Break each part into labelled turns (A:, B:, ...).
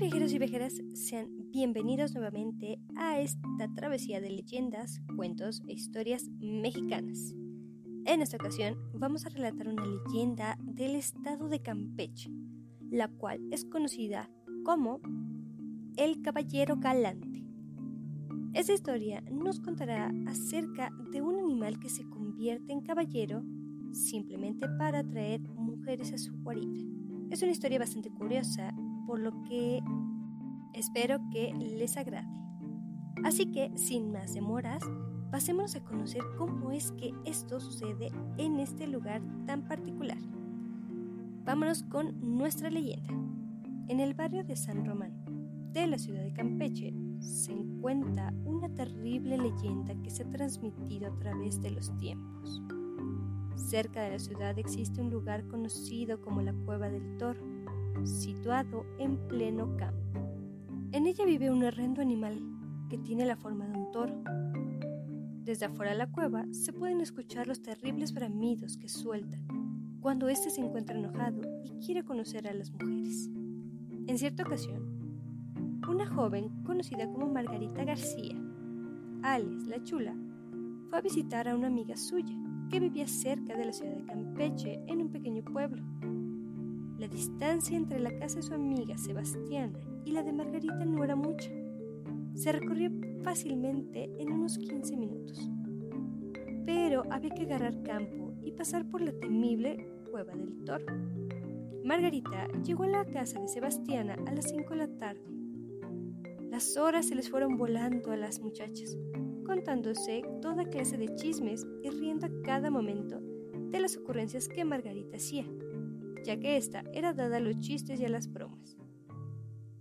A: viajeros y viajeras, sean bienvenidos nuevamente a esta travesía de leyendas, cuentos e historias mexicanas. En esta ocasión vamos a relatar una leyenda del estado de Campeche, la cual es conocida como el Caballero Galante. Esta historia nos contará acerca de un animal que se convierte en caballero simplemente para atraer mujeres a su guarida. Es una historia bastante curiosa por lo que espero que les agrade. Así que, sin más demoras, pasemos a conocer cómo es que esto sucede en este lugar tan particular. Vámonos con nuestra leyenda. En el barrio de San Román, de la ciudad de Campeche, se encuentra una terrible leyenda que se ha transmitido a través de los tiempos. Cerca de la ciudad existe un lugar conocido como la Cueva del Toro, situado en pleno campo. En ella vive un horrendo animal que tiene la forma de un toro. Desde afuera de la cueva se pueden escuchar los terribles bramidos que suelta cuando éste se encuentra enojado y quiere conocer a las mujeres. En cierta ocasión, una joven conocida como Margarita García, alias La Chula, fue a visitar a una amiga suya que vivía cerca de la ciudad de Campeche en un pequeño pueblo. Distancia entre la casa de su amiga Sebastiana y la de Margarita no era mucha. Se recorrió fácilmente en unos 15 minutos. Pero había que agarrar campo y pasar por la temible cueva del toro. Margarita llegó a la casa de Sebastiana a las 5 de la tarde. Las horas se les fueron volando a las muchachas, contándose toda clase de chismes y riendo a cada momento de las ocurrencias que Margarita hacía ya que ésta era dada a los chistes y a las bromas.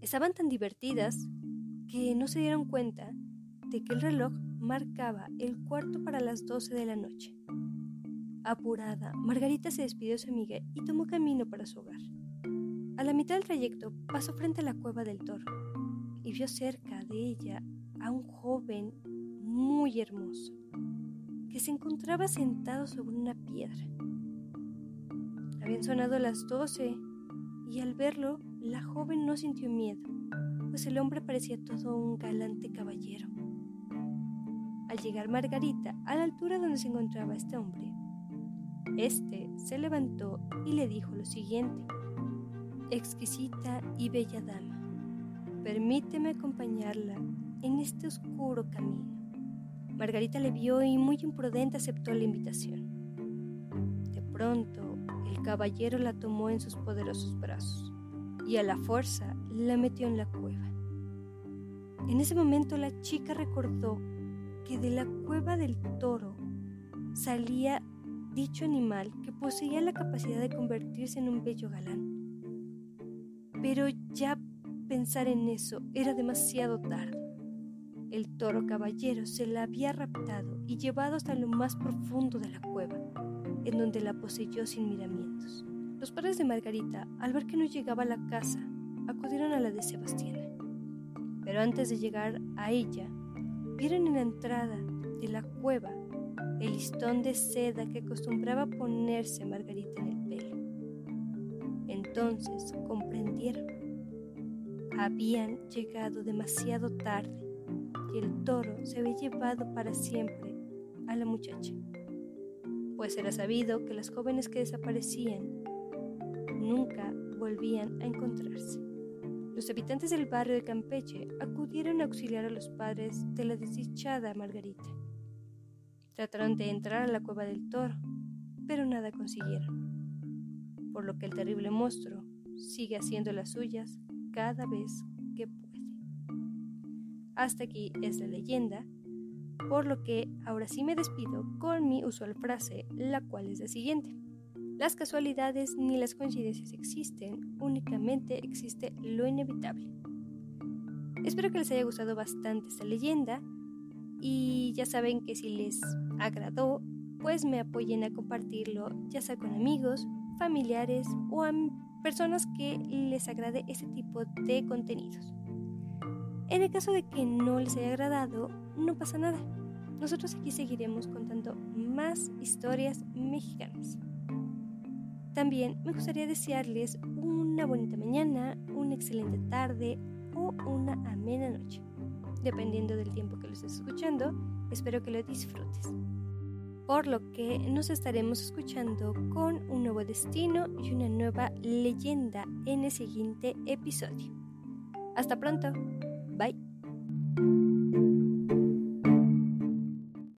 A: Estaban tan divertidas que no se dieron cuenta de que el reloj marcaba el cuarto para las doce de la noche. Apurada, Margarita se despidió de su amiga y tomó camino para su hogar. A la mitad del trayecto pasó frente a la cueva del toro y vio cerca de ella a un joven muy hermoso que se encontraba sentado sobre una piedra. Habían sonado las doce y al verlo la joven no sintió miedo, pues el hombre parecía todo un galante caballero. Al llegar Margarita a la altura donde se encontraba este hombre, este se levantó y le dijo lo siguiente: Exquisita y bella dama, permíteme acompañarla en este oscuro camino. Margarita le vio y muy imprudente aceptó la invitación. De pronto, el caballero la tomó en sus poderosos brazos y a la fuerza la metió en la cueva. En ese momento la chica recordó que de la cueva del toro salía dicho animal que poseía la capacidad de convertirse en un bello galán. Pero ya pensar en eso era demasiado tarde. El toro caballero se la había raptado y llevado hasta lo más profundo de la cueva en donde la poseyó sin miramientos. Los padres de Margarita, al ver que no llegaba a la casa, acudieron a la de Sebastiana. Pero antes de llegar a ella, vieron en la entrada de la cueva el listón de seda que acostumbraba ponerse Margarita en el pelo. Entonces comprendieron. Habían llegado demasiado tarde y el toro se había llevado para siempre a la muchacha pues era sabido que las jóvenes que desaparecían nunca volvían a encontrarse. Los habitantes del barrio de Campeche acudieron a auxiliar a los padres de la desdichada Margarita. Trataron de entrar a la cueva del toro, pero nada consiguieron, por lo que el terrible monstruo sigue haciendo las suyas cada vez que puede. Hasta aquí es la leyenda por lo que ahora sí me despido con mi usual frase, la cual es la siguiente. Las casualidades ni las coincidencias existen, únicamente existe lo inevitable. Espero que les haya gustado bastante esta leyenda y ya saben que si les agradó, pues me apoyen a compartirlo, ya sea con amigos, familiares o a personas que les agrade este tipo de contenidos. En el caso de que no les haya agradado, no pasa nada. Nosotros aquí seguiremos contando más historias mexicanas. También me gustaría desearles una bonita mañana, una excelente tarde o una amena noche. Dependiendo del tiempo que lo estés escuchando, espero que lo disfrutes. Por lo que nos estaremos escuchando con un nuevo destino y una nueva leyenda en el siguiente episodio. Hasta pronto. Bye.